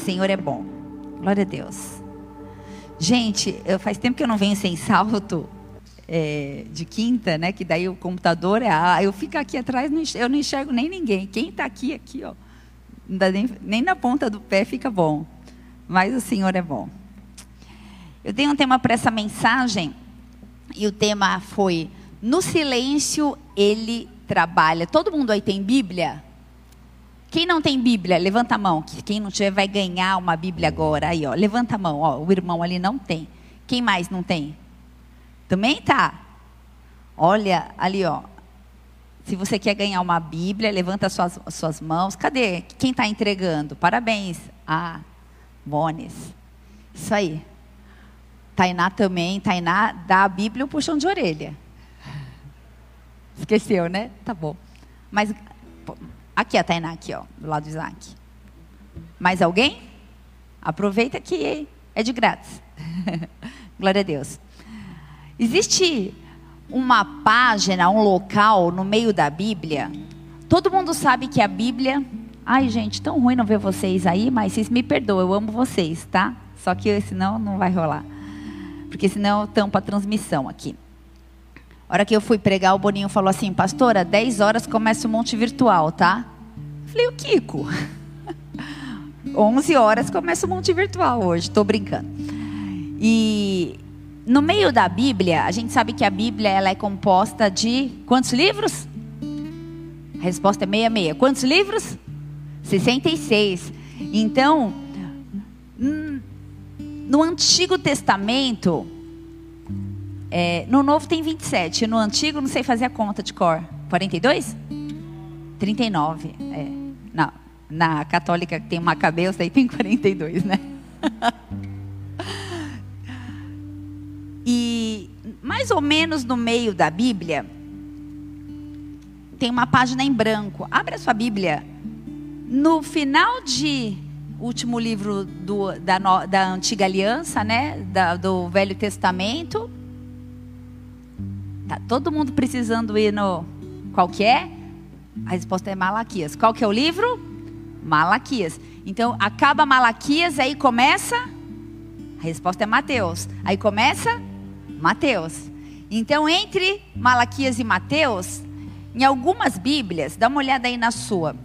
Senhor é bom. Glória a Deus. Gente, eu, faz tempo que eu não venho sem salto é, de quinta, né? Que daí o computador é. Eu fico aqui atrás, eu não enxergo nem ninguém. Quem está aqui, aqui, ó. Nem, nem na ponta do pé fica bom. Mas o Senhor é bom. Eu tenho um tema para essa mensagem. E o tema foi: No silêncio ele trabalha. Todo mundo aí tem Bíblia? Quem não tem Bíblia, levanta a mão. Quem não tiver vai ganhar uma Bíblia agora. Aí, ó, levanta a mão. Ó, o irmão ali não tem. Quem mais não tem? Também tá. Olha ali, ó. Se você quer ganhar uma Bíblia, levanta suas, suas mãos. Cadê? Quem está entregando? Parabéns. Ah, Bones. Isso aí. Tainá também. Tainá dá a Bíblia um puxão de orelha. Esqueceu, né? Tá bom. Mas Aqui a Tainá, aqui, ó, do lado do Isaac. Mais alguém? Aproveita que é de grátis. Glória a Deus. Existe uma página, um local no meio da Bíblia. Todo mundo sabe que a Bíblia. Ai, gente, tão ruim não ver vocês aí, mas vocês me perdoam, eu amo vocês, tá? Só que senão não vai rolar. Porque senão tampa a transmissão aqui. A hora que eu fui pregar, o Boninho falou assim, pastora, 10 horas começa o monte virtual, tá? Falei, o Kiko. 11 horas começa o monte virtual hoje, estou brincando. E no meio da Bíblia, a gente sabe que a Bíblia ela é composta de quantos livros? A resposta é 66. Quantos livros? 66. Então, no Antigo Testamento, é, no Novo tem 27. No Antigo, não sei fazer a conta de cor. 42? 39. É. Não, na católica que tem Macabeus, daí tem 42, né? e mais ou menos no meio da Bíblia, tem uma página em branco. Abre a sua Bíblia. No final de último livro do, da, da antiga aliança, né? Da, do Velho Testamento Tá todo mundo precisando ir no. Qual que é? A resposta é Malaquias. Qual que é o livro? Malaquias. Então, acaba Malaquias, aí começa. A resposta é Mateus. Aí começa Mateus. Então, entre Malaquias e Mateus, em algumas Bíblias, dá uma olhada aí na sua.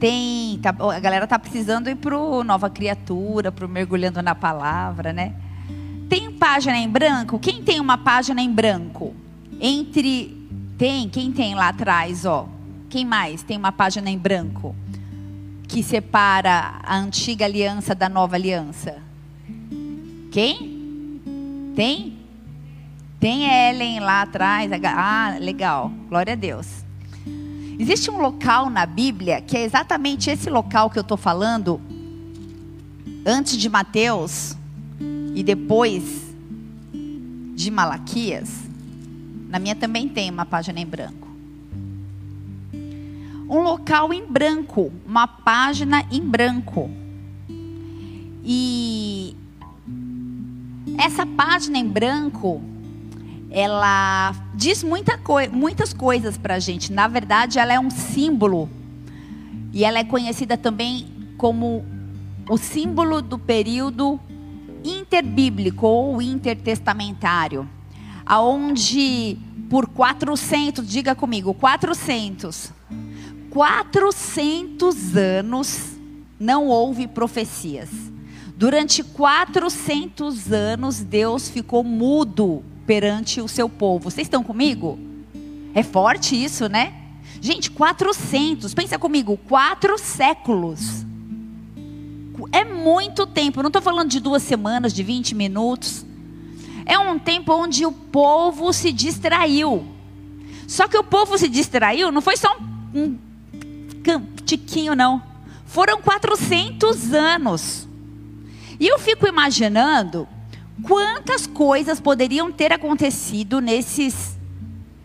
Tem, tá, a galera tá precisando ir pro Nova Criatura, pro mergulhando na palavra, né? Tem página em branco? Quem tem uma página em branco? Entre tem, quem tem lá atrás, ó? Quem mais tem uma página em branco que separa a antiga aliança da nova aliança? Quem? Tem? Tem Ellen lá atrás. Ah, legal. Glória a Deus. Existe um local na Bíblia que é exatamente esse local que eu estou falando, antes de Mateus, e depois de Malaquias, na minha também tem uma página em branco. Um local em branco, uma página em branco. E essa página em branco, ela diz muita muitas coisas para a gente. Na verdade, ela é um símbolo. E ela é conhecida também como o símbolo do período interbíblico ou intertestamentário, aonde por 400, diga comigo, 400. 400 anos não houve profecias. Durante 400 anos Deus ficou mudo perante o seu povo. Vocês estão comigo? É forte isso, né? Gente, 400, pensa comigo, quatro séculos é muito tempo. não estou falando de duas semanas, de 20 minutos. É um tempo onde o povo se distraiu. Só que o povo se distraiu, não foi só um, um tiquinho, não. Foram 400 anos. E eu fico imaginando quantas coisas poderiam ter acontecido nesses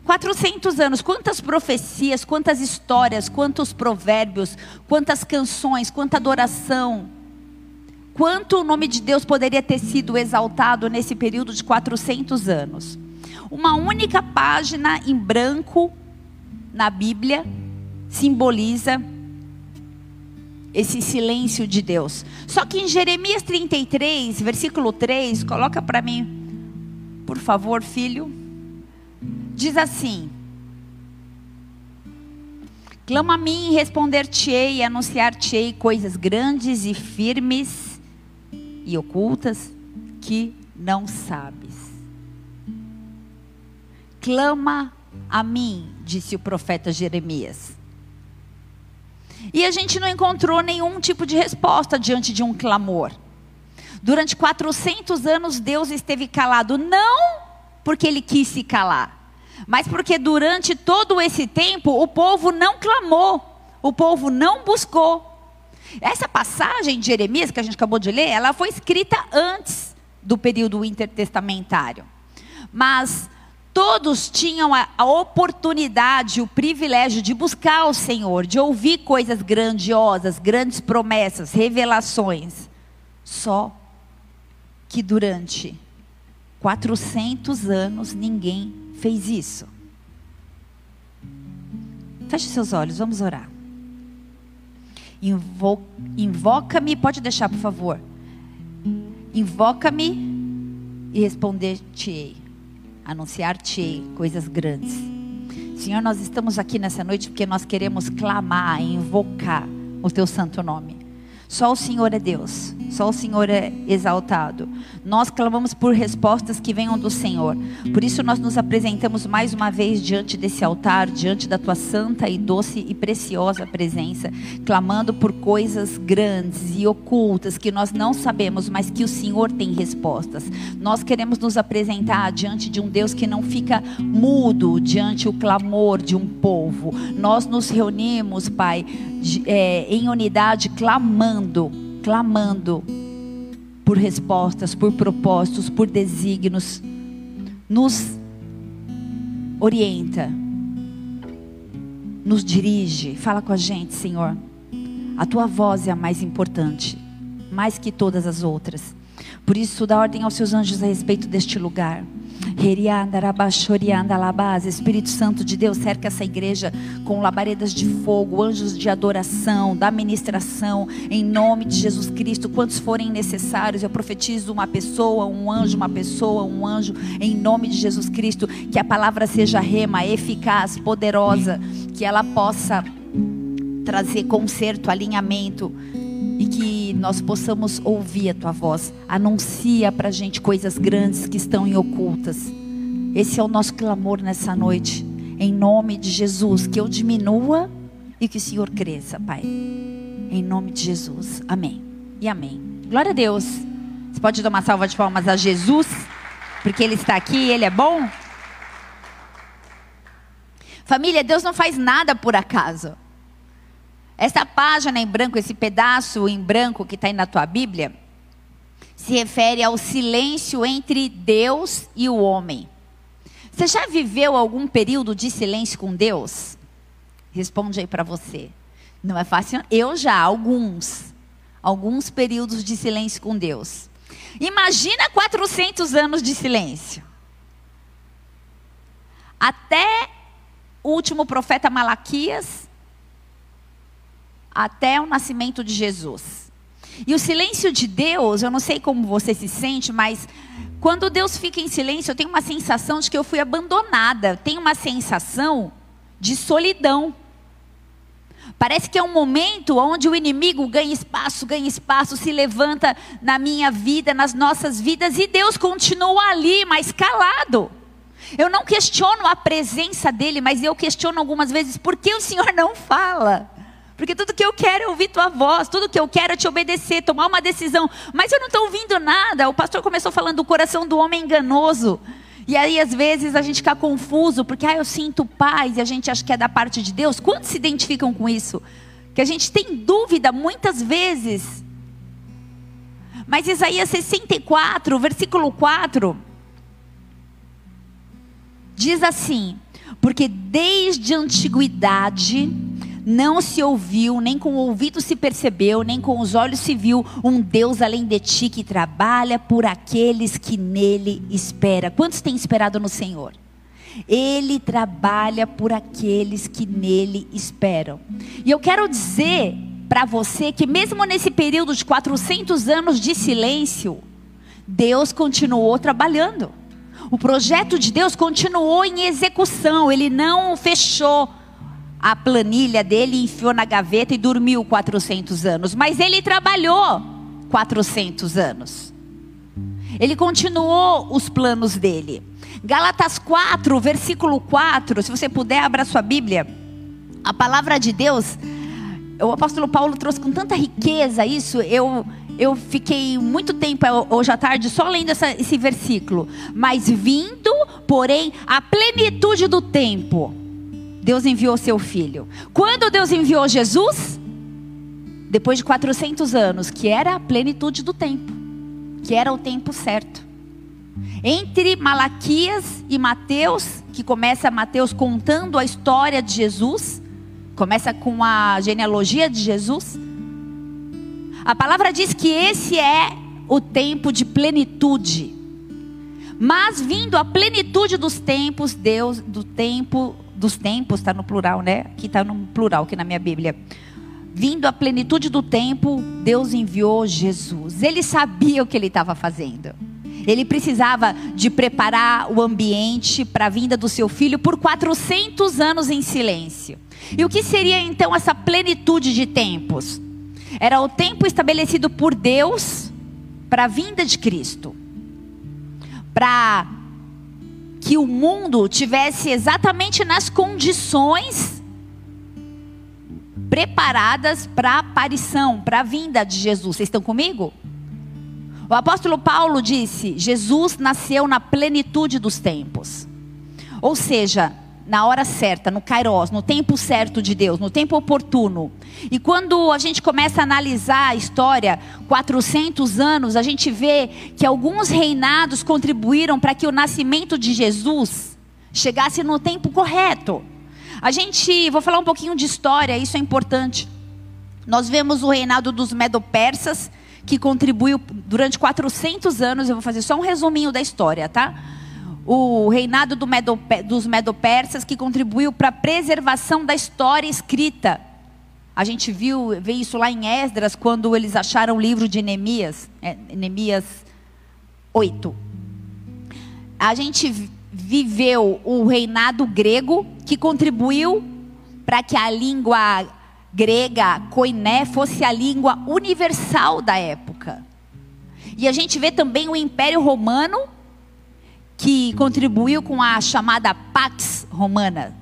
400 anos, quantas profecias, quantas histórias, quantos provérbios, quantas canções, quanta adoração, quanto o nome de Deus poderia ter sido exaltado nesse período de 400 anos. Uma única página em branco na Bíblia simboliza esse silêncio de Deus. Só que em Jeremias 33, versículo 3, coloca para mim, por favor, filho. Diz assim: Clama a mim e responder-te-ei anunciar-te-ei coisas grandes e firmes e ocultas que não sabes. Clama a mim, disse o profeta Jeremias. E a gente não encontrou nenhum tipo de resposta diante de um clamor. Durante 400 anos Deus esteve calado, não porque ele quis se calar, mas porque durante todo esse tempo o povo não clamou, o povo não buscou. Essa passagem de Jeremias que a gente acabou de ler, ela foi escrita antes do período intertestamentário. Mas todos tinham a, a, oportunidade, o privilégio de buscar o Senhor, de ouvir coisas grandiosas, grandes promessas, revelações. Só que durante 400 anos ninguém fez isso. Feche seus olhos, vamos orar. Invo Invoca-me, pode deixar, por favor. Invoca-me e responder-te-ei anunciar-te coisas grandes. Senhor, nós estamos aqui nessa noite porque nós queremos clamar, invocar o teu santo nome. Só o Senhor é Deus, só o Senhor é exaltado. Nós clamamos por respostas que venham do Senhor. Por isso nós nos apresentamos mais uma vez diante desse altar, diante da tua santa e doce e preciosa presença, clamando por coisas grandes e ocultas que nós não sabemos, mas que o Senhor tem respostas. Nós queremos nos apresentar diante de um Deus que não fica mudo diante o clamor de um povo. Nós nos reunimos, Pai, é, em unidade, clamando, clamando por respostas, por propósitos, por desígnios. Nos orienta, nos dirige, fala com a gente, Senhor. A tua voz é a mais importante, mais que todas as outras. Por isso, dá ordem aos seus anjos a respeito deste lugar. Espírito Santo de Deus, cerca essa igreja com labaredas de fogo, anjos de adoração, da ministração, em nome de Jesus Cristo. Quantos forem necessários, eu profetizo uma pessoa, um anjo, uma pessoa, um anjo, em nome de Jesus Cristo. Que a palavra seja rema, eficaz, poderosa, que ela possa trazer conserto, alinhamento nós possamos ouvir a tua voz. Anuncia para a gente coisas grandes que estão em ocultas. Esse é o nosso clamor nessa noite. Em nome de Jesus, que eu diminua e que o Senhor cresça, Pai. Em nome de Jesus. Amém. E amém. Glória a Deus. Você pode dar uma salva de palmas a Jesus, porque Ele está aqui, Ele é bom. Família, Deus não faz nada por acaso. Essa página em branco, esse pedaço em branco que está aí na tua Bíblia, se refere ao silêncio entre Deus e o homem. Você já viveu algum período de silêncio com Deus? Responde aí para você. Não é fácil? Eu já, alguns. Alguns períodos de silêncio com Deus. Imagina 400 anos de silêncio. Até o último profeta Malaquias, até o nascimento de Jesus. E o silêncio de Deus, eu não sei como você se sente, mas quando Deus fica em silêncio, eu tenho uma sensação de que eu fui abandonada, tenho uma sensação de solidão. Parece que é um momento onde o inimigo ganha espaço, ganha espaço, se levanta na minha vida, nas nossas vidas, e Deus continua ali, mas calado. Eu não questiono a presença dele, mas eu questiono algumas vezes por que o Senhor não fala. Porque tudo que eu quero é ouvir tua voz, tudo que eu quero é te obedecer, tomar uma decisão. Mas eu não estou ouvindo nada. O pastor começou falando do coração do homem enganoso. E aí, às vezes, a gente fica confuso, porque ah, eu sinto paz e a gente acha que é da parte de Deus. Quantos se identificam com isso? Que a gente tem dúvida muitas vezes. Mas Isaías 64, versículo 4, diz assim: Porque desde a antiguidade não se ouviu, nem com o ouvido se percebeu, nem com os olhos se viu um Deus além de ti que trabalha por aqueles que nele espera. Quantos têm esperado no Senhor? Ele trabalha por aqueles que nele esperam. E eu quero dizer para você que, mesmo nesse período de 400 anos de silêncio, Deus continuou trabalhando. O projeto de Deus continuou em execução, ele não fechou a planilha dele, enfiou na gaveta e dormiu 400 anos, mas ele trabalhou 400 anos. Ele continuou os planos dele. Galatas 4, versículo 4, se você puder, abra sua Bíblia. A palavra de Deus, o apóstolo Paulo trouxe com tanta riqueza isso, eu eu fiquei muito tempo hoje à tarde só lendo essa, esse versículo. Mas vindo, porém, a plenitude do tempo, Deus enviou seu filho. Quando Deus enviou Jesus? Depois de 400 anos, que era a plenitude do tempo, que era o tempo certo. Entre Malaquias e Mateus, que começa Mateus contando a história de Jesus, começa com a genealogia de Jesus. A palavra diz que esse é o tempo de plenitude. Mas vindo a plenitude dos tempos, Deus, do tempo, dos tempos, está no plural, né? Aqui está no plural, aqui na minha Bíblia. Vindo a plenitude do tempo, Deus enviou Jesus. Ele sabia o que ele estava fazendo. Ele precisava de preparar o ambiente para a vinda do seu filho por 400 anos em silêncio. E o que seria então essa plenitude de tempos? Era o tempo estabelecido por Deus para a vinda de Cristo. Para que o mundo tivesse exatamente nas condições preparadas para a aparição, para a vinda de Jesus. Vocês estão comigo? O apóstolo Paulo disse: Jesus nasceu na plenitude dos tempos. Ou seja, na hora certa, no kairos, no tempo certo de Deus, no tempo oportuno. E quando a gente começa a analisar a história, 400 anos, a gente vê que alguns reinados contribuíram para que o nascimento de Jesus chegasse no tempo correto. A gente, vou falar um pouquinho de história, isso é importante. Nós vemos o reinado dos Medo-Persas, que contribuiu durante 400 anos. Eu vou fazer só um resuminho da história, tá? O reinado do Medo, dos Medo-Persas, que contribuiu para a preservação da história escrita. A gente viu, vê isso lá em Esdras, quando eles acharam o livro de Neemias, é, Neemias 8. A gente viveu o reinado grego, que contribuiu para que a língua grega, koiné, fosse a língua universal da época. E a gente vê também o Império Romano, que contribuiu com a chamada Pax Romana.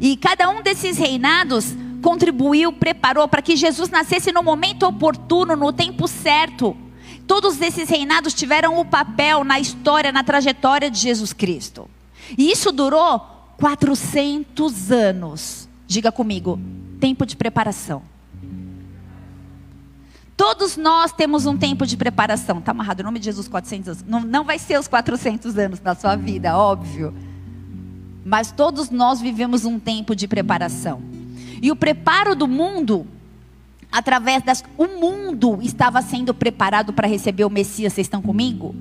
E cada um desses reinados contribuiu, preparou para que Jesus nascesse no momento oportuno, no tempo certo. Todos esses reinados tiveram o papel na história, na trajetória de Jesus Cristo. E isso durou 400 anos. Diga comigo, tempo de preparação. Todos nós temos um tempo de preparação. Está amarrado em nome de Jesus 400 anos. Não, não vai ser os 400 anos da sua vida, óbvio. Mas todos nós vivemos um tempo de preparação. E o preparo do mundo, através das. O mundo estava sendo preparado para receber o Messias. Vocês estão comigo?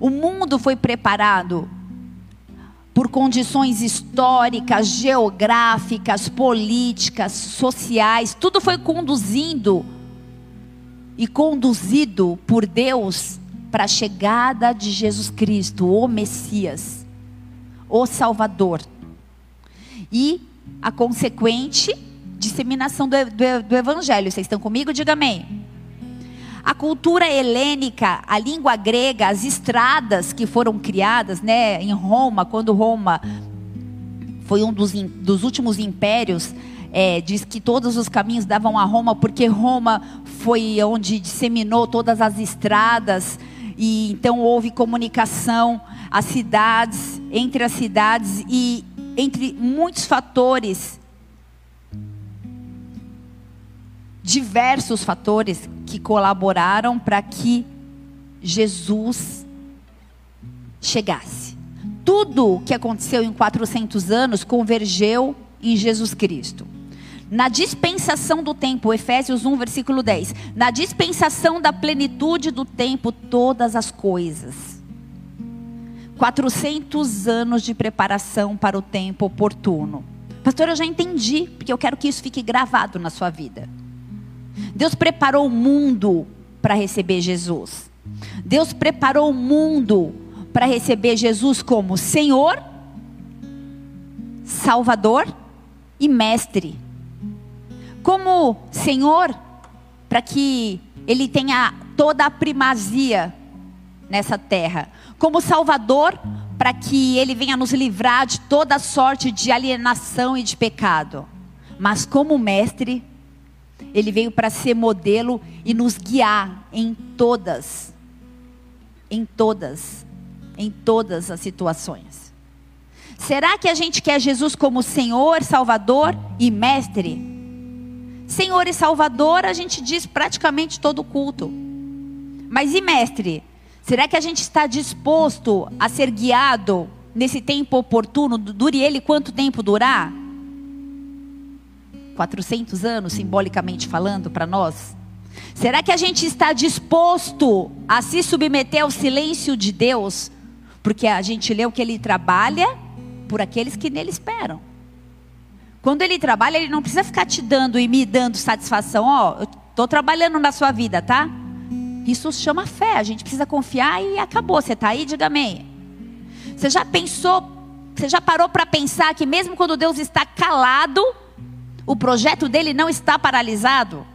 O mundo foi preparado por condições históricas, geográficas, políticas, sociais, tudo foi conduzindo e conduzido por Deus para a chegada de Jesus Cristo, o Messias, o Salvador. E a consequente disseminação do, do, do Evangelho. Vocês estão comigo? Diga amém. A cultura helênica, a língua grega, as estradas que foram criadas né, em Roma, quando Roma foi um dos, dos últimos impérios, é, diz que todos os caminhos davam a Roma, porque Roma foi onde disseminou todas as estradas, e então houve comunicação, as cidades, entre as cidades, e entre muitos fatores diversos fatores que colaboraram para que Jesus chegasse. Tudo o que aconteceu em 400 anos convergeu em Jesus Cristo. Na dispensação do tempo, Efésios 1, versículo 10. Na dispensação da plenitude do tempo, todas as coisas. 400 anos de preparação para o tempo oportuno. Pastor, eu já entendi, porque eu quero que isso fique gravado na sua vida. Deus preparou o mundo para receber Jesus. Deus preparou o mundo para receber Jesus como Senhor, Salvador e Mestre. Como Senhor, para que Ele tenha toda a primazia nessa terra. Como Salvador, para que Ele venha nos livrar de toda sorte de alienação e de pecado. Mas como Mestre, Ele veio para ser modelo e nos guiar em todas, em todas, em todas as situações. Será que a gente quer Jesus como Senhor, Salvador e Mestre? Senhor e Salvador, a gente diz praticamente todo culto. Mas e Mestre? Será que a gente está disposto a ser guiado nesse tempo oportuno? Dure ele quanto tempo durar? 400 anos, simbolicamente falando, para nós? Será que a gente está disposto a se submeter ao silêncio de Deus? Porque a gente leu que ele trabalha por aqueles que nele esperam. Quando ele trabalha, ele não precisa ficar te dando e me dando satisfação. Ó, oh, eu estou trabalhando na sua vida, tá? Isso chama fé. A gente precisa confiar e acabou. Você está aí? Diga amém. Você já pensou, você já parou para pensar que mesmo quando Deus está calado, o projeto dele não está paralisado?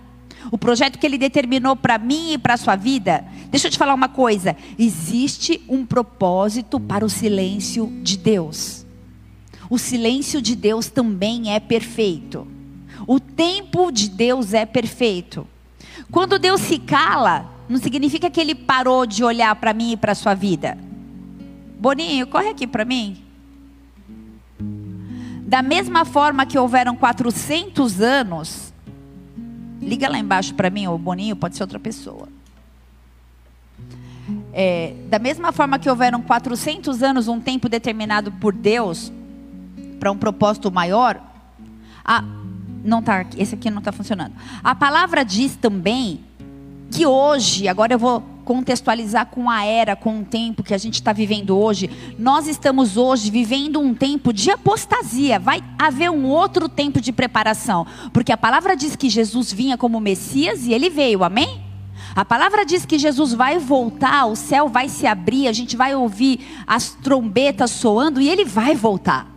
O projeto que ele determinou para mim e para a sua vida. Deixa eu te falar uma coisa: existe um propósito para o silêncio de Deus o silêncio de Deus também é perfeito. O tempo de Deus é perfeito. Quando Deus se cala, não significa que ele parou de olhar para mim e para sua vida. Boninho, corre aqui para mim. Da mesma forma que houveram 400 anos, liga lá embaixo para mim, o Boninho, pode ser outra pessoa. É, da mesma forma que houveram 400 anos, um tempo determinado por Deus, para um propósito maior, a, não tá, esse aqui não está funcionando. A palavra diz também que hoje, agora eu vou contextualizar com a era, com o tempo que a gente está vivendo hoje. Nós estamos hoje vivendo um tempo de apostasia. Vai haver um outro tempo de preparação, porque a palavra diz que Jesus vinha como Messias e ele veio. Amém? A palavra diz que Jesus vai voltar, o céu vai se abrir, a gente vai ouvir as trombetas soando e ele vai voltar.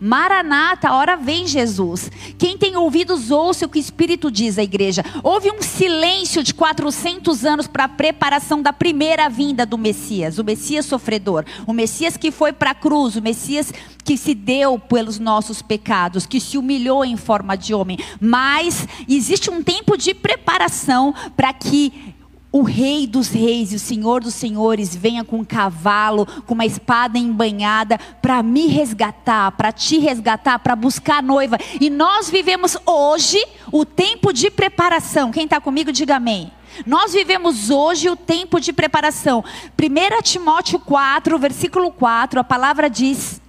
Maranata, hora vem Jesus. Quem tem ouvidos, ouça o que o Espírito diz à igreja. Houve um silêncio de 400 anos para a preparação da primeira vinda do Messias, o Messias sofredor, o Messias que foi para a cruz, o Messias que se deu pelos nossos pecados, que se humilhou em forma de homem. Mas existe um tempo de preparação para que o Rei dos Reis e o Senhor dos Senhores venha com um cavalo, com uma espada embanhada, para me resgatar, para te resgatar, para buscar a noiva. E nós vivemos hoje o tempo de preparação. Quem está comigo, diga amém. Nós vivemos hoje o tempo de preparação. 1 Timóteo 4, versículo 4, a palavra diz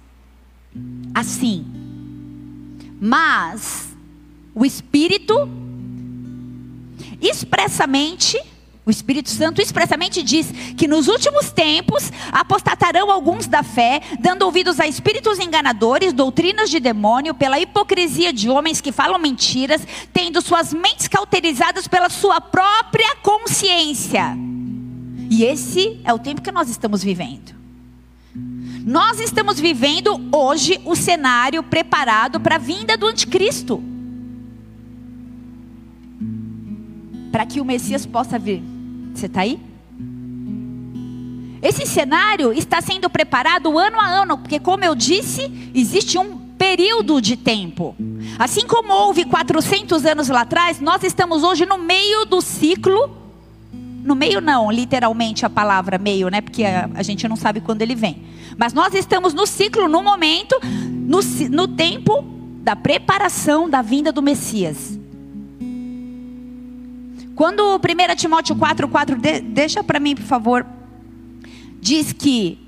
assim: Mas o Espírito expressamente o Espírito Santo expressamente diz que nos últimos tempos apostatarão alguns da fé, dando ouvidos a espíritos enganadores, doutrinas de demônio, pela hipocrisia de homens que falam mentiras, tendo suas mentes cauterizadas pela sua própria consciência. E esse é o tempo que nós estamos vivendo. Nós estamos vivendo hoje o cenário preparado para a vinda do anticristo. Para que o Messias possa vir. Você está aí? Esse cenário está sendo preparado ano a ano, porque, como eu disse, existe um período de tempo. Assim como houve 400 anos lá atrás, nós estamos hoje no meio do ciclo. No meio, não, literalmente a palavra meio, né? Porque a, a gente não sabe quando ele vem. Mas nós estamos no ciclo, no momento, no, no tempo da preparação da vinda do Messias. Quando 1 Timóteo 4, 4, de, deixa para mim, por favor, diz que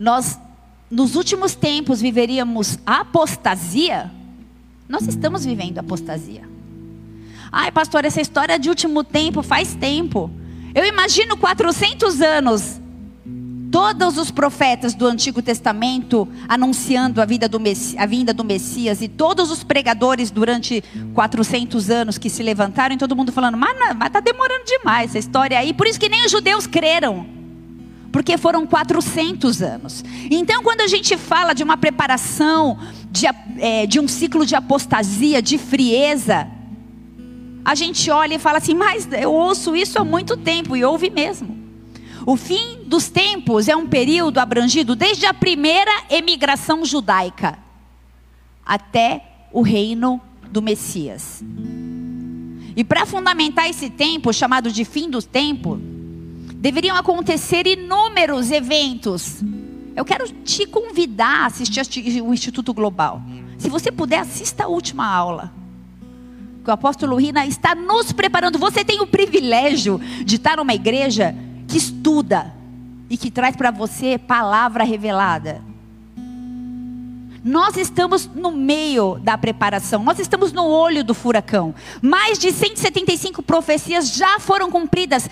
nós, nos últimos tempos, viveríamos apostasia, nós estamos vivendo apostasia. Ai, pastor, essa história de último tempo faz tempo. Eu imagino 400 anos Todos os profetas do Antigo Testamento anunciando a, vida do a vinda do Messias e todos os pregadores durante 400 anos que se levantaram e todo mundo falando, mas está demorando demais essa história aí. Por isso que nem os judeus creram. Porque foram 400 anos. Então, quando a gente fala de uma preparação, de, é, de um ciclo de apostasia, de frieza, a gente olha e fala assim, mas eu ouço isso há muito tempo, e ouve mesmo. O fim dos tempos é um período abrangido desde a primeira emigração judaica até o reino do Messias. E para fundamentar esse tempo, chamado de fim dos tempos, deveriam acontecer inúmeros eventos. Eu quero te convidar a assistir o Instituto Global. Se você puder, assista a última aula. Que o apóstolo Rina está nos preparando. Você tem o privilégio de estar numa igreja que estuda e que traz para você palavra revelada. Nós estamos no meio da preparação, nós estamos no olho do furacão. Mais de 175 profecias já foram cumpridas,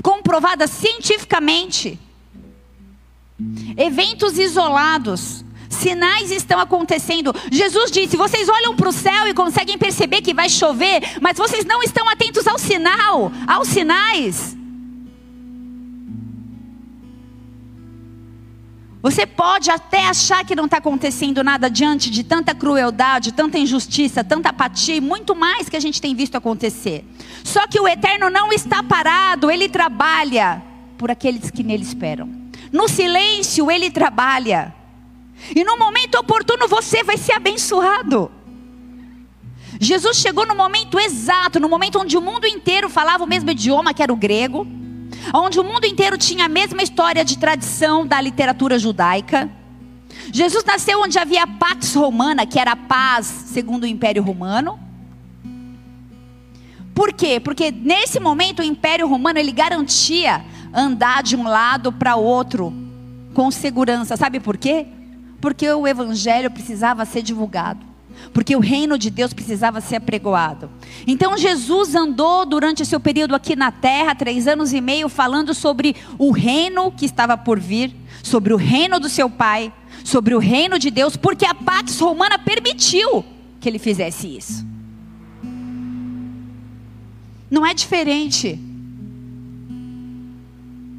comprovadas cientificamente. Eventos isolados, sinais estão acontecendo. Jesus disse: vocês olham para o céu e conseguem perceber que vai chover, mas vocês não estão atentos ao sinal, aos sinais. Você pode até achar que não está acontecendo nada diante de tanta crueldade, tanta injustiça, tanta apatia e muito mais que a gente tem visto acontecer. Só que o eterno não está parado, ele trabalha por aqueles que nele esperam. No silêncio, ele trabalha. E no momento oportuno você vai ser abençoado. Jesus chegou no momento exato, no momento onde o mundo inteiro falava o mesmo idioma, que era o grego onde o mundo inteiro tinha a mesma história de tradição da literatura judaica. Jesus nasceu onde havia pax romana, que era a paz segundo o Império Romano. Por quê? Porque nesse momento o Império Romano ele garantia andar de um lado para outro com segurança. Sabe por quê? Porque o evangelho precisava ser divulgado porque o reino de Deus precisava ser apregoado. Então Jesus andou durante seu período aqui na terra, três anos e meio, falando sobre o reino que estava por vir, sobre o reino do seu pai, sobre o reino de Deus, porque a Pax Romana permitiu que ele fizesse isso. Não é diferente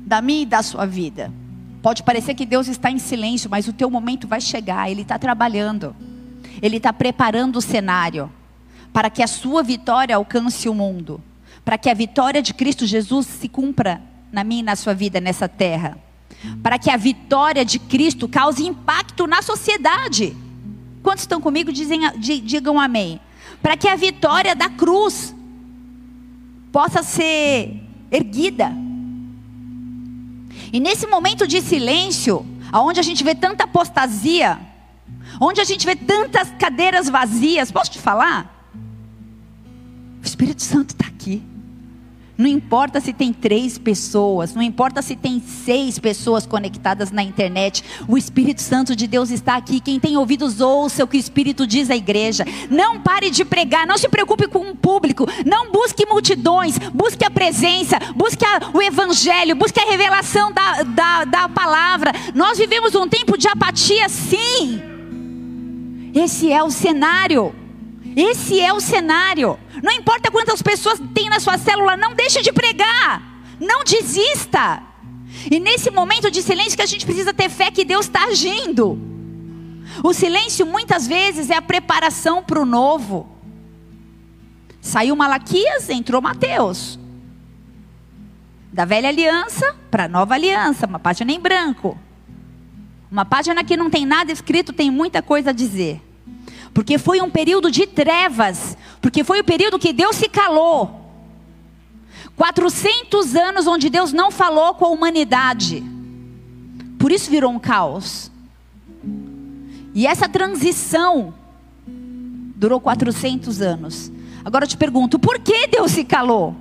da minha e da sua vida. Pode parecer que Deus está em silêncio, mas o teu momento vai chegar, Ele está trabalhando. Ele está preparando o cenário para que a sua vitória alcance o mundo, para que a vitória de Cristo Jesus se cumpra na minha e na sua vida nessa terra, para que a vitória de Cristo cause impacto na sociedade. Quantos estão comigo? Dizem, digam amém. Para que a vitória da cruz possa ser erguida. E nesse momento de silêncio, aonde a gente vê tanta apostasia, onde a gente vê tantas cadeiras vazias, posso te falar? O Espírito Santo está aqui. Não importa se tem três pessoas, não importa se tem seis pessoas conectadas na internet, o Espírito Santo de Deus está aqui. Quem tem ouvidos, ouça o que o Espírito diz à igreja. Não pare de pregar, não se preocupe com o público, não busque multidões, busque a presença, busque a, o Evangelho, busque a revelação da, da, da palavra. Nós vivemos um tempo de apatia, sim. Esse é o cenário. Esse é o cenário. Não importa quantas pessoas tem na sua célula, não deixe de pregar. Não desista. E nesse momento de silêncio que a gente precisa ter fé que Deus está agindo. O silêncio muitas vezes é a preparação para o novo. Saiu Malaquias, entrou Mateus. Da velha aliança para a nova aliança, uma página em branco. Uma página que não tem nada escrito tem muita coisa a dizer. Porque foi um período de trevas. Porque foi o período que Deus se calou. 400 anos onde Deus não falou com a humanidade. Por isso virou um caos. E essa transição durou 400 anos. Agora eu te pergunto, por que Deus se calou?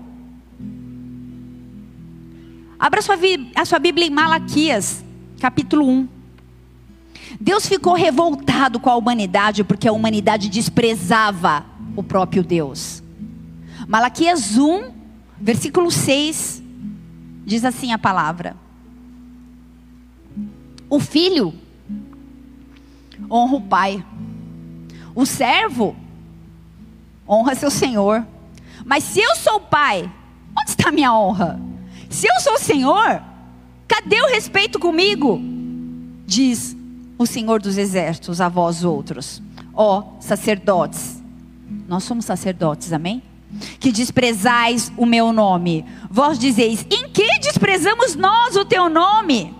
Abra sua, a sua Bíblia em Malaquias, capítulo 1. Deus ficou revoltado com a humanidade porque a humanidade desprezava o próprio Deus. Malaquias 1, versículo 6, diz assim a palavra: O filho honra o pai. O servo honra seu senhor. Mas se eu sou pai, onde está a minha honra? Se eu sou senhor, cadê o respeito comigo? Diz o Senhor dos Exércitos a vós outros, ó sacerdotes. Nós somos sacerdotes, amém? Que desprezais o meu nome. Vós dizeis: em que desprezamos nós o teu nome?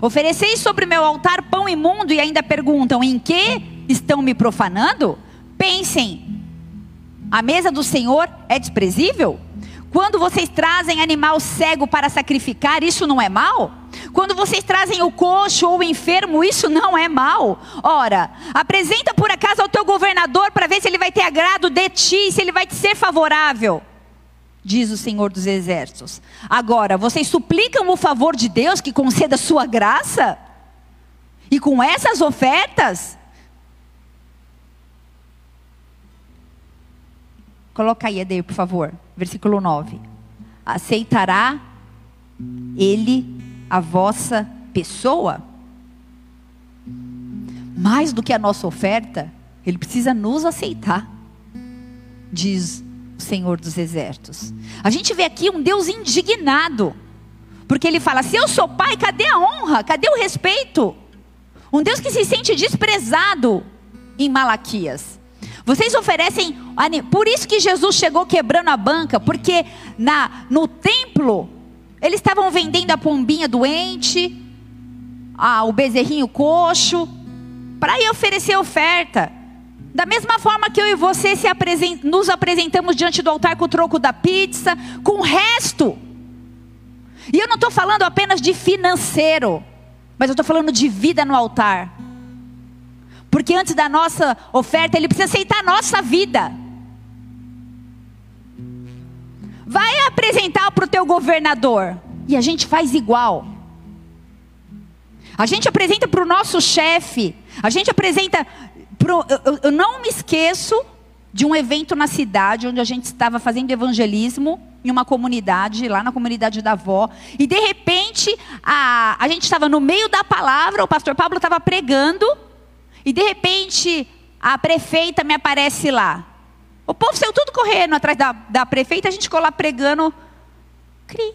Ofereceis sobre meu altar pão imundo e ainda perguntam: em que estão me profanando? Pensem: a mesa do Senhor é desprezível? Quando vocês trazem animal cego para sacrificar, isso não é mal? Quando vocês trazem o coxo ou o enfermo, isso não é mal. Ora, apresenta por acaso ao teu governador para ver se ele vai ter agrado de ti, se ele vai te ser favorável diz o Senhor dos Exércitos. Agora, vocês suplicam o favor de Deus que conceda sua graça? E com essas ofertas? Coloca aí, Adeio, por favor. Versículo 9. Aceitará ele a vossa pessoa? Mais do que a nossa oferta, ele precisa nos aceitar, diz Senhor dos Exércitos. A gente vê aqui um Deus indignado, porque ele fala: se eu sou pai, cadê a honra? Cadê o respeito? Um Deus que se sente desprezado em Malaquias. Vocês oferecem, por isso que Jesus chegou quebrando a banca, porque na no templo eles estavam vendendo a pombinha doente, o bezerrinho coxo, para ir oferecer oferta. Da mesma forma que eu e você apresent, nos apresentamos diante do altar com o troco da pizza, com o resto. E eu não estou falando apenas de financeiro, mas eu estou falando de vida no altar. Porque antes da nossa oferta, Ele precisa aceitar a nossa vida. Vai apresentar para o teu governador. E a gente faz igual. A gente apresenta para o nosso chefe. A gente apresenta pro, eu, eu não me esqueço de um evento na cidade onde a gente estava fazendo evangelismo em uma comunidade, lá na comunidade da avó, e de repente a, a gente estava no meio da palavra, o pastor Pablo estava pregando, e de repente a prefeita me aparece lá. O povo saiu tudo correndo atrás da, da prefeita, a gente ficou lá pregando. Cri,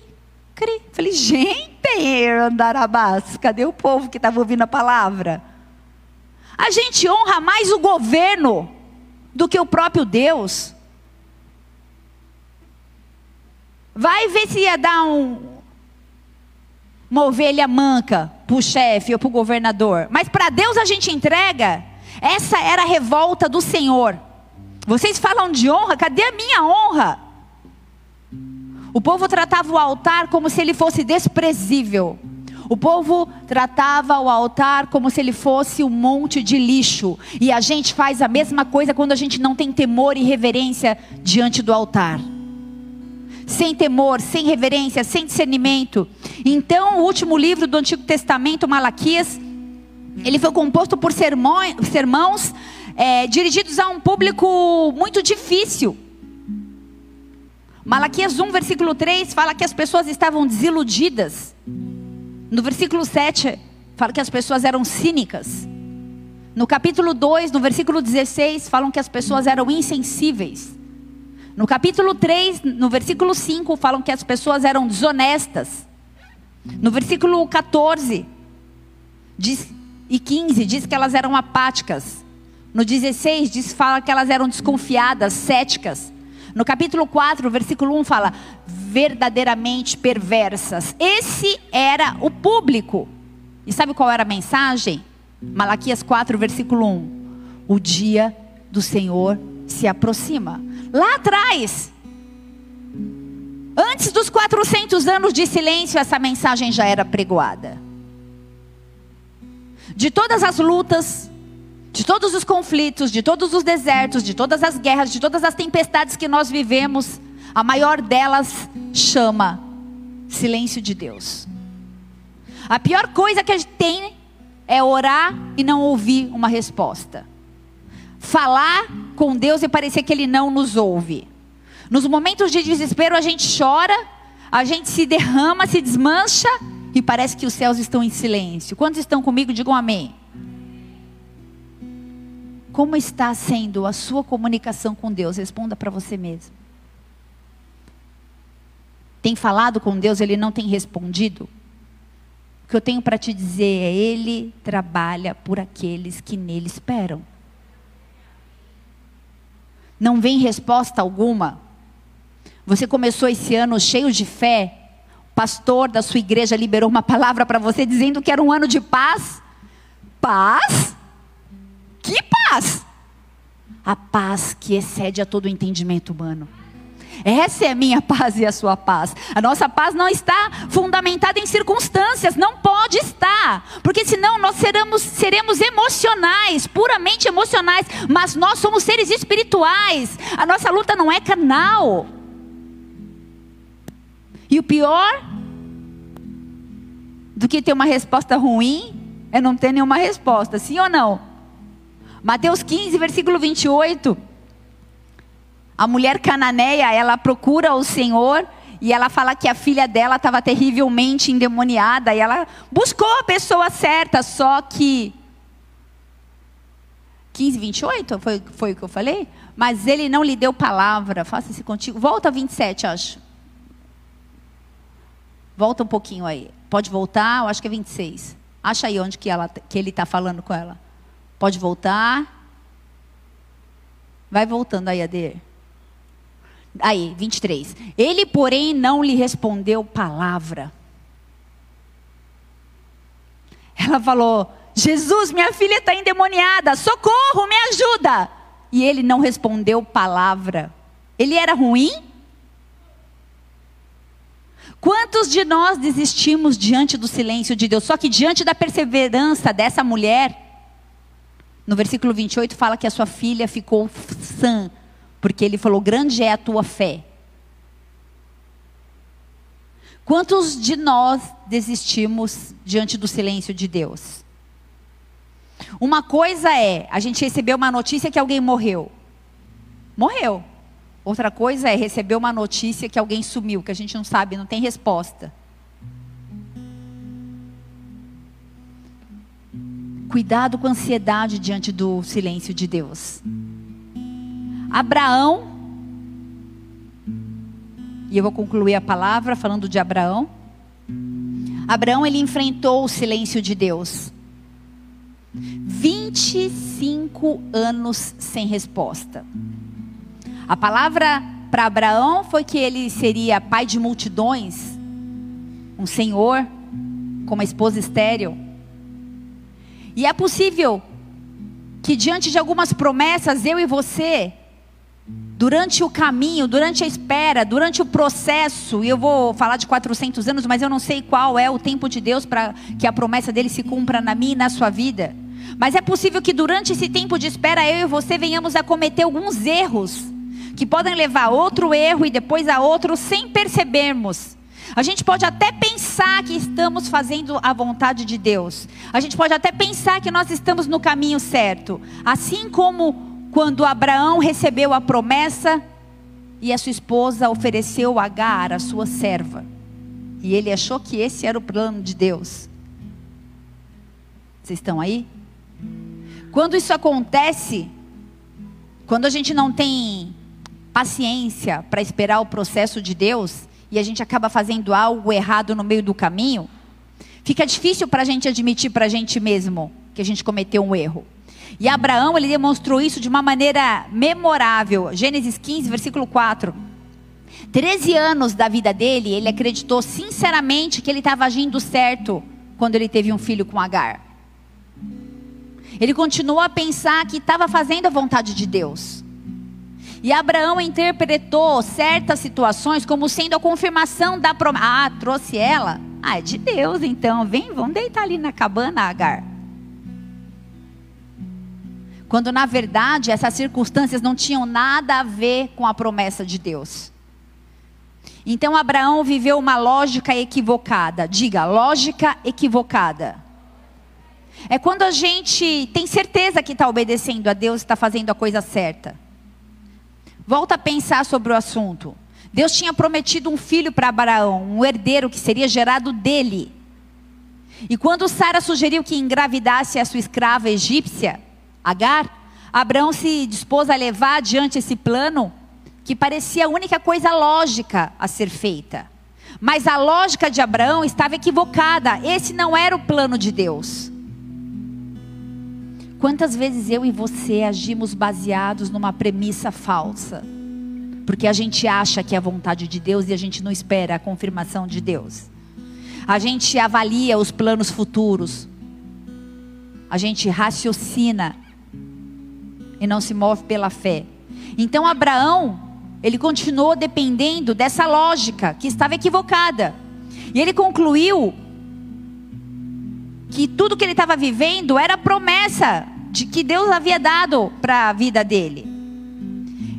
cri. Falei, gente, Andarabás, cadê o povo que estava ouvindo a palavra? A gente honra mais o governo do que o próprio Deus. Vai ver se ia dar um, uma ovelha manca para o chefe ou para o governador. Mas para Deus a gente entrega. Essa era a revolta do Senhor. Vocês falam de honra, cadê a minha honra? O povo tratava o altar como se ele fosse desprezível. O povo tratava o altar como se ele fosse um monte de lixo. E a gente faz a mesma coisa quando a gente não tem temor e reverência diante do altar. Sem temor, sem reverência, sem discernimento. Então, o último livro do Antigo Testamento, Malaquias, ele foi composto por sermões, é, dirigidos a um público muito difícil. Malaquias 1, versículo 3 fala que as pessoas estavam desiludidas. No versículo 7, fala que as pessoas eram cínicas. No capítulo 2, no versículo 16, falam que as pessoas eram insensíveis. No capítulo 3, no versículo 5, falam que as pessoas eram desonestas. No versículo 14 diz, e 15, diz que elas eram apáticas. No 16, diz, fala que elas eram desconfiadas, céticas. No capítulo 4, versículo 1 fala: verdadeiramente perversas. Esse era o público. E sabe qual era a mensagem? Malaquias 4, versículo 1. O dia do Senhor se aproxima. Lá atrás, antes dos 400 anos de silêncio, essa mensagem já era pregoada. De todas as lutas, de todos os conflitos, de todos os desertos, de todas as guerras, de todas as tempestades que nós vivemos, a maior delas chama silêncio de Deus. A pior coisa que a gente tem é orar e não ouvir uma resposta. Falar com Deus e parecer que Ele não nos ouve. Nos momentos de desespero a gente chora, a gente se derrama, se desmancha e parece que os céus estão em silêncio. Quantos estão comigo? Digam amém. Como está sendo a sua comunicação com Deus? Responda para você mesmo. Tem falado com Deus, ele não tem respondido? O que eu tenho para te dizer é: Ele trabalha por aqueles que nele esperam. Não vem resposta alguma. Você começou esse ano cheio de fé. O pastor da sua igreja liberou uma palavra para você dizendo que era um ano de paz. Paz? Paz? A paz que excede a todo entendimento humano. Essa é a minha paz e a sua paz. A nossa paz não está fundamentada em circunstâncias, não pode estar, porque senão nós seremos, seremos emocionais, puramente emocionais, mas nós somos seres espirituais. A nossa luta não é carnal. E o pior do que ter uma resposta ruim é não ter nenhuma resposta, sim ou não? Mateus 15, versículo 28. A mulher cananeia, ela procura o Senhor e ela fala que a filha dela estava terrivelmente endemoniada e ela buscou a pessoa certa, só que 15, 28 foi, foi o que eu falei? Mas ele não lhe deu palavra. Faça-se contigo. Volta a 27, acho. Volta um pouquinho aí. Pode voltar, eu acho que é 26. Acha aí onde que, ela, que ele está falando com ela. Pode voltar. Vai voltando aí, Ader. Aí, 23. Ele, porém, não lhe respondeu palavra. Ela falou: Jesus, minha filha está endemoniada, socorro, me ajuda. E ele não respondeu palavra. Ele era ruim? Quantos de nós desistimos diante do silêncio de Deus? Só que diante da perseverança dessa mulher, no versículo 28 fala que a sua filha ficou sã, porque ele falou: Grande é a tua fé. Quantos de nós desistimos diante do silêncio de Deus? Uma coisa é a gente receber uma notícia que alguém morreu. Morreu. Outra coisa é receber uma notícia que alguém sumiu, que a gente não sabe, não tem resposta. Cuidado com a ansiedade diante do silêncio de Deus. Abraão, e eu vou concluir a palavra falando de Abraão. Abraão ele enfrentou o silêncio de Deus. 25 anos sem resposta. A palavra para Abraão foi que ele seria pai de multidões, um senhor com uma esposa estéril. E é possível que diante de algumas promessas eu e você durante o caminho, durante a espera, durante o processo, e eu vou falar de 400 anos, mas eu não sei qual é o tempo de Deus para que a promessa dele se cumpra na minha e na sua vida. Mas é possível que durante esse tempo de espera eu e você venhamos a cometer alguns erros que podem levar a outro erro e depois a outro sem percebermos. A gente pode até pensar que estamos fazendo a vontade de Deus. A gente pode até pensar que nós estamos no caminho certo. Assim como quando Abraão recebeu a promessa e a sua esposa ofereceu Agar, a sua serva. E ele achou que esse era o plano de Deus. Vocês estão aí? Quando isso acontece, quando a gente não tem paciência para esperar o processo de Deus e a gente acaba fazendo algo errado no meio do caminho, fica difícil para a gente admitir para a gente mesmo que a gente cometeu um erro. E Abraão, ele demonstrou isso de uma maneira memorável. Gênesis 15, versículo 4. Treze anos da vida dele, ele acreditou sinceramente que ele estava agindo certo quando ele teve um filho com Agar. Ele continuou a pensar que estava fazendo a vontade de Deus. E Abraão interpretou certas situações como sendo a confirmação da promessa. Ah, trouxe ela? Ah, é de Deus então. Vem, vamos deitar ali na cabana, Agar. Quando na verdade essas circunstâncias não tinham nada a ver com a promessa de Deus. Então Abraão viveu uma lógica equivocada. Diga, lógica equivocada. É quando a gente tem certeza que está obedecendo a Deus, está fazendo a coisa certa. Volta a pensar sobre o assunto. Deus tinha prometido um filho para Abraão, um herdeiro que seria gerado dele. E quando Sara sugeriu que engravidasse a sua escrava egípcia, Agar, Abraão se dispôs a levar adiante esse plano que parecia a única coisa lógica a ser feita. Mas a lógica de Abraão estava equivocada. Esse não era o plano de Deus. Quantas vezes eu e você agimos baseados numa premissa falsa? Porque a gente acha que é a vontade de Deus e a gente não espera a confirmação de Deus. A gente avalia os planos futuros. A gente raciocina e não se move pela fé. Então Abraão, ele continuou dependendo dessa lógica que estava equivocada. E ele concluiu que tudo que ele estava vivendo era promessa de que Deus havia dado para a vida dele.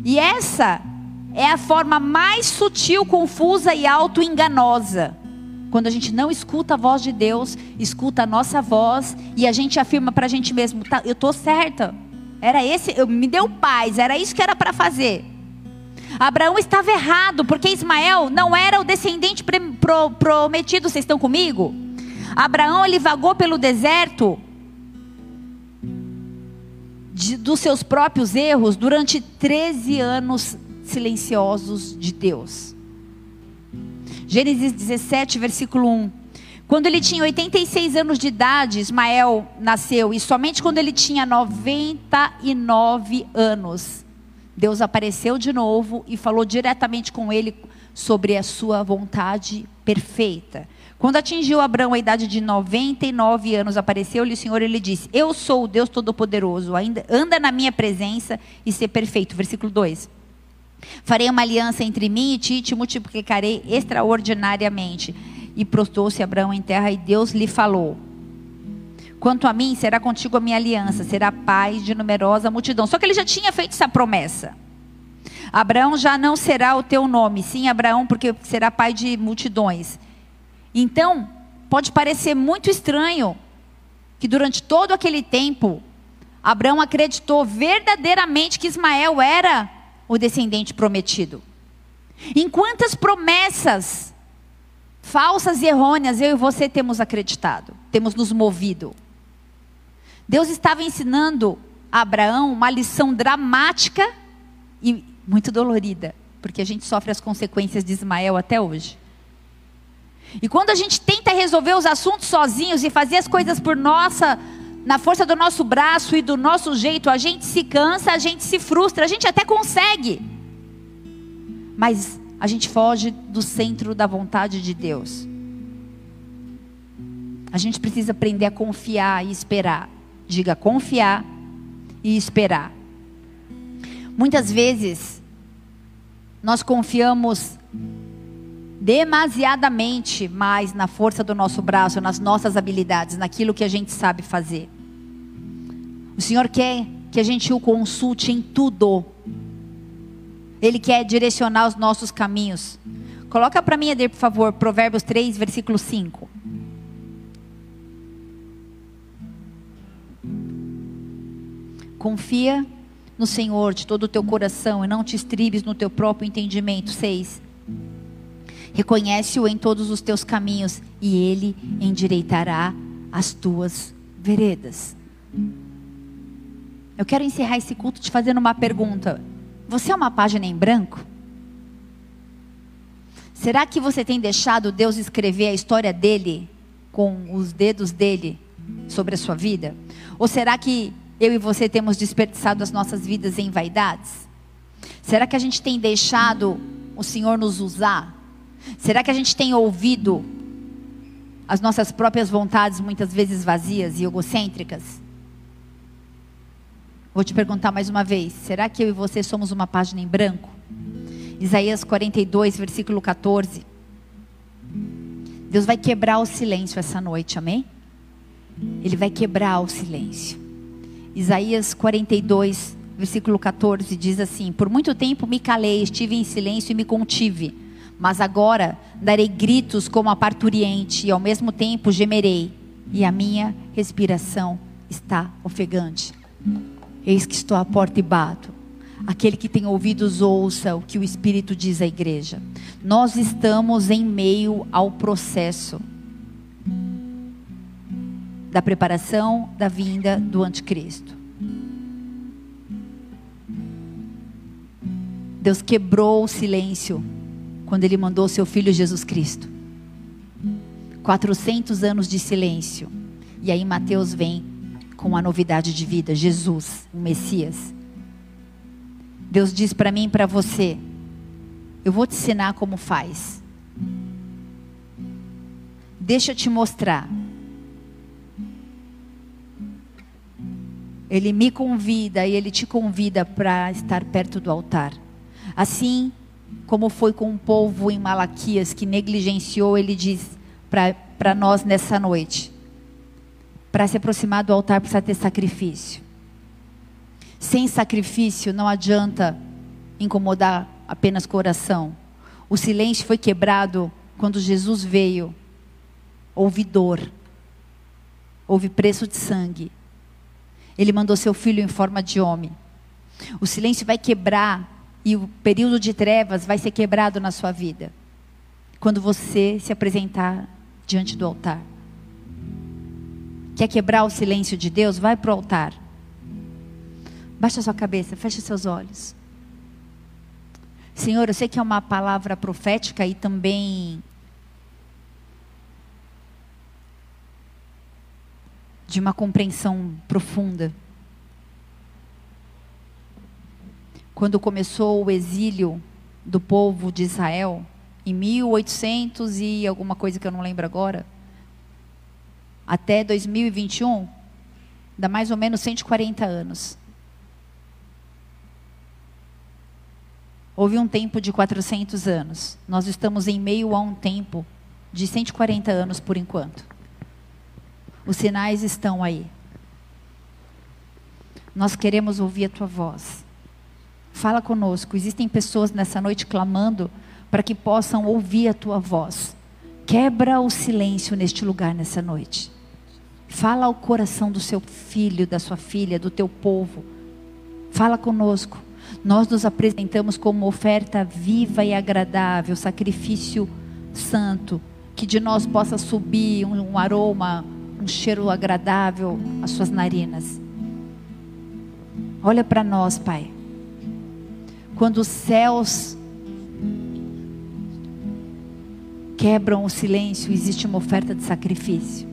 E essa é a forma mais sutil, confusa e auto-enganosa. Quando a gente não escuta a voz de Deus, escuta a nossa voz e a gente afirma para a gente mesmo: tá, eu estou certa. Era esse, eu, me deu paz, era isso que era para fazer. Abraão estava errado, porque Ismael não era o descendente prometido. Vocês estão comigo? Abraão ele vagou pelo deserto de, dos seus próprios erros durante 13 anos silenciosos de Deus. Gênesis 17, versículo 1. Quando ele tinha 86 anos de idade, Ismael nasceu, e somente quando ele tinha 99 anos, Deus apareceu de novo e falou diretamente com ele sobre a sua vontade perfeita. Quando atingiu Abraão a idade de 99 anos, apareceu-lhe o Senhor e ele disse: Eu sou o Deus Todo-Poderoso, anda na minha presença e ser perfeito. Versículo 2. Farei uma aliança entre mim e ti te multiplicarei extraordinariamente. E prostou-se Abraão em terra e Deus lhe falou: Quanto a mim, será contigo a minha aliança, será paz de numerosa multidão. Só que ele já tinha feito essa promessa. Abraão já não será o teu nome, sim Abraão, porque será pai de multidões. Então, pode parecer muito estranho que durante todo aquele tempo, Abraão acreditou verdadeiramente que Ismael era o descendente prometido. Em quantas promessas falsas e errôneas eu e você temos acreditado, temos nos movido? Deus estava ensinando a Abraão uma lição dramática e muito dolorida, porque a gente sofre as consequências de Ismael até hoje. E quando a gente tenta resolver os assuntos sozinhos e fazer as coisas por nossa, na força do nosso braço e do nosso jeito, a gente se cansa, a gente se frustra, a gente até consegue. Mas a gente foge do centro da vontade de Deus. A gente precisa aprender a confiar e esperar. Diga confiar e esperar. Muitas vezes nós confiamos demasiadamente mais na força do nosso braço, nas nossas habilidades, naquilo que a gente sabe fazer. O Senhor quer que a gente o consulte em tudo. Ele quer direcionar os nossos caminhos. Coloca para mim, Eder, por favor, Provérbios 3, versículo 5. Confia no Senhor de todo o teu coração e não te estribes no teu próprio entendimento. 6. Reconhece-o em todos os teus caminhos e ele endireitará as tuas veredas. Eu quero encerrar esse culto te fazendo uma pergunta. Você é uma página em branco? Será que você tem deixado Deus escrever a história dele com os dedos dele sobre a sua vida? Ou será que eu e você temos desperdiçado as nossas vidas em vaidades? Será que a gente tem deixado o Senhor nos usar? Será que a gente tem ouvido as nossas próprias vontades, muitas vezes vazias e egocêntricas? Vou te perguntar mais uma vez: será que eu e você somos uma página em branco? Isaías 42, versículo 14. Deus vai quebrar o silêncio essa noite, amém? Ele vai quebrar o silêncio. Isaías 42, versículo 14 diz assim: Por muito tempo me calei, estive em silêncio e me contive mas agora darei gritos como a parturiente, e ao mesmo tempo gemerei, e a minha respiração está ofegante. Eis que estou à porta e bato. Aquele que tem ouvidos, ouça o que o Espírito diz à igreja. Nós estamos em meio ao processo. da preparação da vinda do anticristo. Deus quebrou o silêncio quando ele mandou seu filho Jesus Cristo. 400 anos de silêncio. E aí Mateus vem com a novidade de vida, Jesus, o Messias. Deus diz para mim e para você: Eu vou te ensinar como faz. Deixa eu te mostrar. Ele me convida e ele te convida para estar perto do altar. Assim como foi com o povo em Malaquias que negligenciou, ele diz para nós nessa noite: para se aproximar do altar precisa ter sacrifício. Sem sacrifício não adianta incomodar apenas coração. O silêncio foi quebrado quando Jesus veio. Houve dor, houve preço de sangue. Ele mandou seu filho em forma de homem. O silêncio vai quebrar e o período de trevas vai ser quebrado na sua vida. Quando você se apresentar diante do altar. Quer quebrar o silêncio de Deus? Vai para o altar. Baixa sua cabeça, feche seus olhos. Senhor, eu sei que é uma palavra profética e também de uma compreensão profunda. Quando começou o exílio do povo de Israel, em 1800 e alguma coisa que eu não lembro agora, até 2021, dá mais ou menos 140 anos. Houve um tempo de 400 anos. Nós estamos em meio a um tempo de 140 anos por enquanto. Os sinais estão aí. Nós queremos ouvir a tua voz. Fala conosco. Existem pessoas nessa noite clamando para que possam ouvir a tua voz. Quebra o silêncio neste lugar nessa noite. Fala ao coração do seu filho, da sua filha, do teu povo. Fala conosco. Nós nos apresentamos como oferta viva e agradável, sacrifício santo, que de nós possa subir um, um aroma, um cheiro agradável às suas narinas. Olha para nós, Pai. Quando os céus quebram o silêncio, existe uma oferta de sacrifício.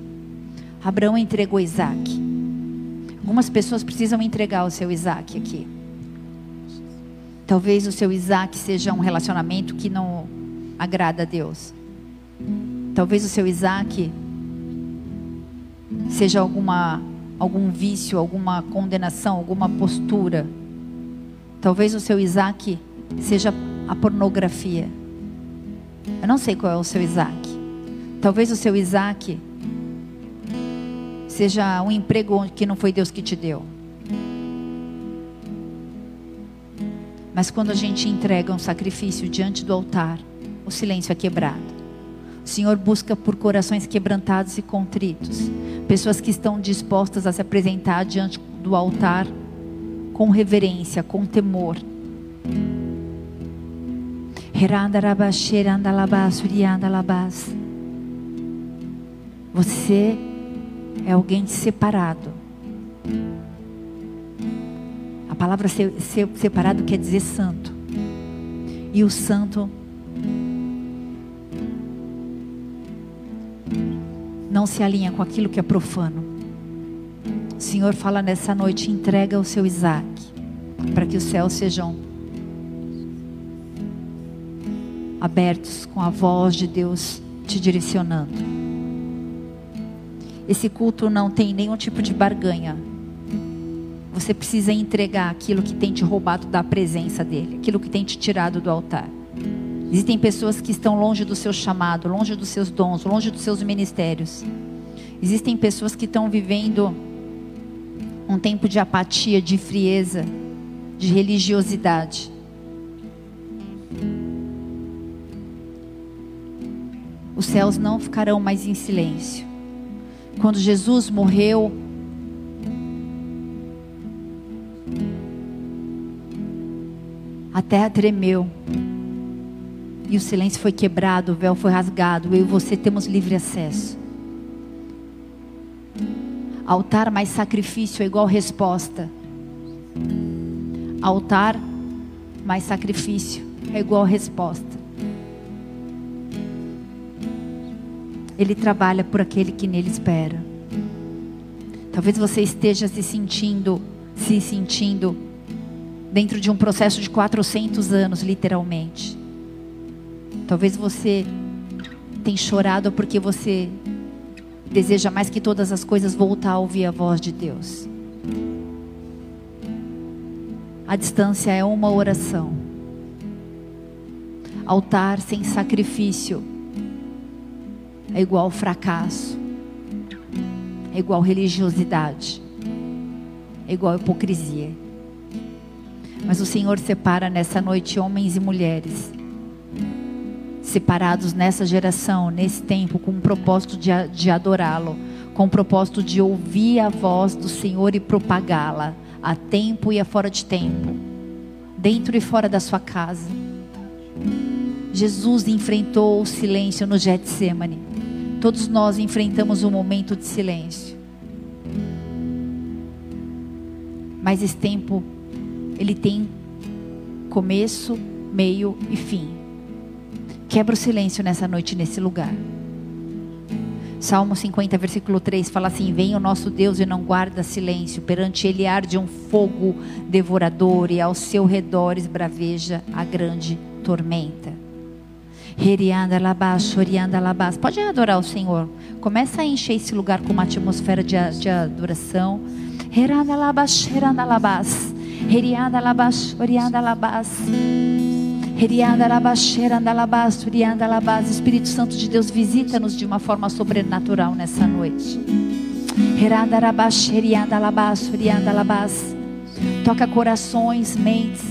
Abraão entregou Isaac. Algumas pessoas precisam entregar o seu Isaac aqui. Talvez o seu Isaac seja um relacionamento que não agrada a Deus. Talvez o seu Isaac seja alguma algum vício, alguma condenação, alguma postura. Talvez o seu Isaac seja a pornografia. Eu não sei qual é o seu Isaac. Talvez o seu Isaac seja um emprego que não foi Deus que te deu. Mas quando a gente entrega um sacrifício diante do altar, o silêncio é quebrado. O Senhor busca por corações quebrantados e contritos, pessoas que estão dispostas a se apresentar diante do altar com reverência, com temor. Você é alguém separado a palavra ser, ser, separado quer dizer santo. E o santo não se alinha com aquilo que é profano. O Senhor fala nessa noite: entrega o seu Isaac, para que os céus sejam abertos com a voz de Deus te direcionando. Esse culto não tem nenhum tipo de barganha. Você precisa entregar aquilo que tem te roubado da presença dele, aquilo que tem te tirado do altar. Existem pessoas que estão longe do seu chamado, longe dos seus dons, longe dos seus ministérios. Existem pessoas que estão vivendo um tempo de apatia, de frieza, de religiosidade. Os céus não ficarão mais em silêncio. Quando Jesus morreu, A terra tremeu. E o silêncio foi quebrado, o véu foi rasgado. Eu e você temos livre acesso. Altar mais sacrifício é igual resposta. Altar mais sacrifício é igual resposta. Ele trabalha por aquele que nele espera. Talvez você esteja se sentindo, se sentindo dentro de um processo de 400 anos, literalmente. Talvez você tenha chorado porque você deseja mais que todas as coisas voltar a ouvir a voz de Deus. A distância é uma oração. Altar sem sacrifício é igual fracasso, é igual religiosidade, é igual hipocrisia. Mas o Senhor separa nessa noite homens e mulheres separados nessa geração, nesse tempo, com o propósito de, de adorá-lo, com o propósito de ouvir a voz do Senhor e propagá-la, a tempo e a fora de tempo, dentro e fora da sua casa. Jesus enfrentou o silêncio no Getsemane. Todos nós enfrentamos um momento de silêncio. Mas esse tempo, ele tem começo, meio e fim. Quebra o silêncio nessa noite, nesse lugar. Salmo 50, versículo 3 fala assim: Vem o nosso Deus e não guarda silêncio, perante ele arde um fogo devorador e ao seu redor esbraveja a grande tormenta. Pode adorar o Senhor. Começa a encher esse lugar com uma atmosfera de, de adoração. Heranda labas, heranda labas, herianda labas, orianda labas. Espírito Santo de Deus, visita-nos de uma forma sobrenatural nessa noite. Toca corações, mentes.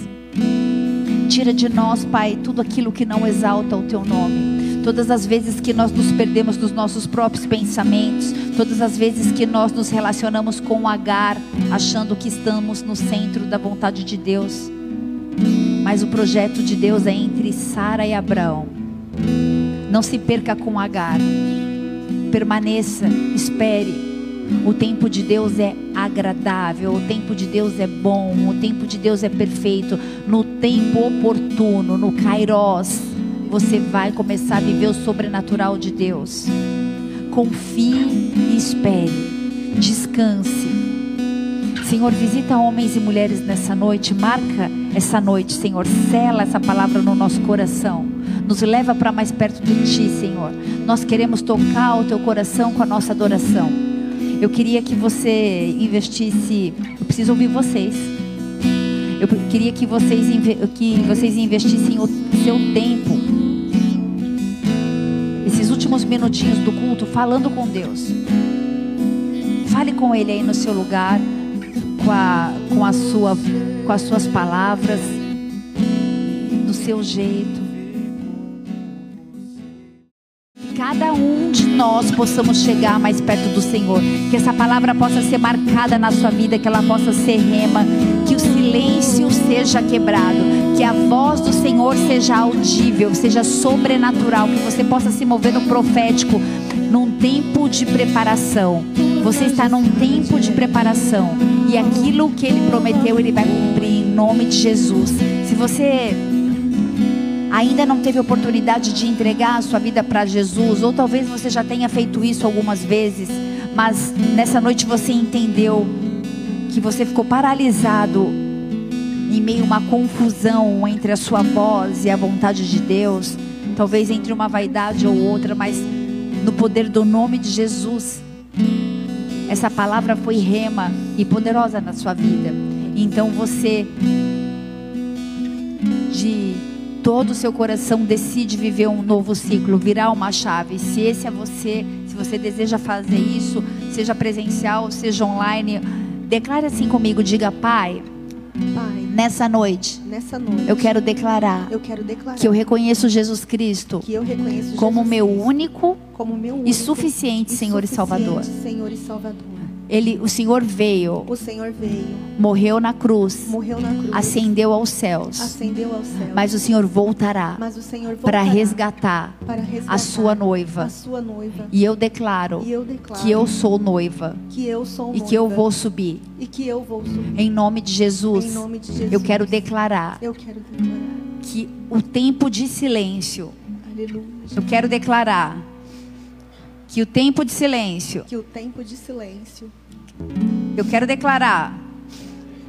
Tira de nós, Pai, tudo aquilo que não exalta o Teu nome. Todas as vezes que nós nos perdemos dos nossos próprios pensamentos, todas as vezes que nós nos relacionamos com o Agar, achando que estamos no centro da vontade de Deus. Mas o projeto de Deus é entre Sara e Abraão. Não se perca com Agar. Permaneça, espere. O tempo de Deus é agradável, o tempo de Deus é bom, o tempo de Deus é perfeito. No tempo oportuno, no Kairos, você vai começar a viver o sobrenatural de Deus. Confie e espere. Descanse. Senhor, visita homens e mulheres nessa noite, marca essa noite, Senhor. Sela essa palavra no nosso coração. Nos leva para mais perto de Ti, Senhor. Nós queremos tocar o Teu coração com a nossa adoração. Eu queria que você investisse. Eu preciso ouvir vocês. Eu queria que vocês, que vocês investissem o seu tempo. Esses últimos minutinhos do culto falando com Deus. Fale com Ele aí no seu lugar, com a, com a sua com as suas palavras, do seu jeito. Cada um de nós possamos chegar mais perto do Senhor. Que essa palavra possa ser marcada na sua vida, que ela possa ser rema, que o silêncio seja quebrado, que a voz do Senhor seja audível, seja sobrenatural, que você possa se mover no profético num tempo de preparação. Você está num tempo de preparação. E aquilo que ele prometeu, ele vai cumprir em nome de Jesus. Se você ainda não teve oportunidade de entregar a sua vida para Jesus, ou talvez você já tenha feito isso algumas vezes, mas nessa noite você entendeu que você ficou paralisado em meio a uma confusão entre a sua voz e a vontade de Deus, talvez entre uma vaidade ou outra, mas no poder do nome de Jesus. Essa palavra foi rema e poderosa na sua vida. Então você, de todo o seu coração, decide viver um novo ciclo, virar uma chave. Se esse é você, se você deseja fazer isso, seja presencial, seja online, declare assim comigo: diga, Pai. Pai, nessa noite, nessa noite, eu quero declarar, eu quero declarar que eu reconheço Jesus Cristo, eu reconheço como Jesus meu Cristo, único, como meu único e suficiente, e Senhor, e Salvador. Senhor e Salvador. Ele, o Senhor veio, O Senhor veio, morreu na cruz, morreu na cruz, ascendeu aos céus, ascendeu ao céu. mas o Senhor voltará Mas o Senhor para voltará resgatar para resgatar a sua noiva. a sua noiva. E eu declaro E eu declaro que eu sou noiva que eu sou e noiva que eu vou subir. e que eu vou subir. Em nome de Jesus, Em nome de Jesus. eu quero declarar Eu quero declarar. que o tempo de silêncio, Aleluia. eu quero declarar que o tempo de silêncio, Que o tempo de silêncio, eu quero declarar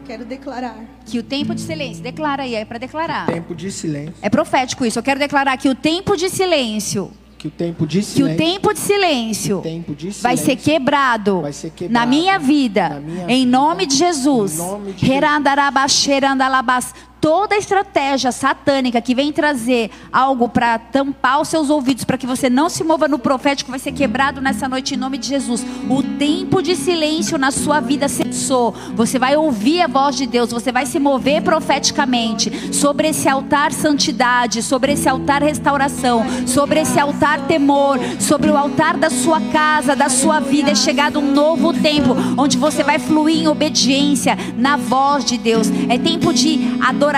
quero declarar que o tempo de silêncio, declara aí, é para declarar. Tempo de silêncio. É profético isso. Eu quero declarar que o tempo de silêncio, Que o tempo de que silêncio. o tempo de silêncio tempo de vai ser silêncio quebrado, vai ser quebrado na minha vida, na minha em vida, nome de Jesus. em nome de Herandarabasherandalabas. Toda estratégia satânica que vem trazer algo para tampar os seus ouvidos, para que você não se mova no profético, vai ser quebrado nessa noite em nome de Jesus. O tempo de silêncio na sua vida cessou. Você vai ouvir a voz de Deus, você vai se mover profeticamente sobre esse altar santidade, sobre esse altar restauração, sobre esse altar temor, sobre o altar da sua casa, da sua vida. É chegado um novo tempo onde você vai fluir em obediência na voz de Deus. É tempo de adoração,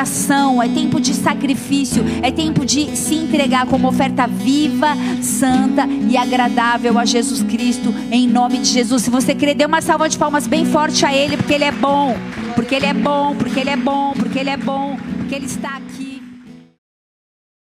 é tempo de sacrifício, é tempo de se entregar como oferta viva, santa e agradável a Jesus Cristo, em nome de Jesus. Se você querer, dê uma salva de palmas bem forte a Ele, porque Ele é bom, porque Ele é bom, porque Ele é bom, porque Ele é bom, porque Ele está aqui.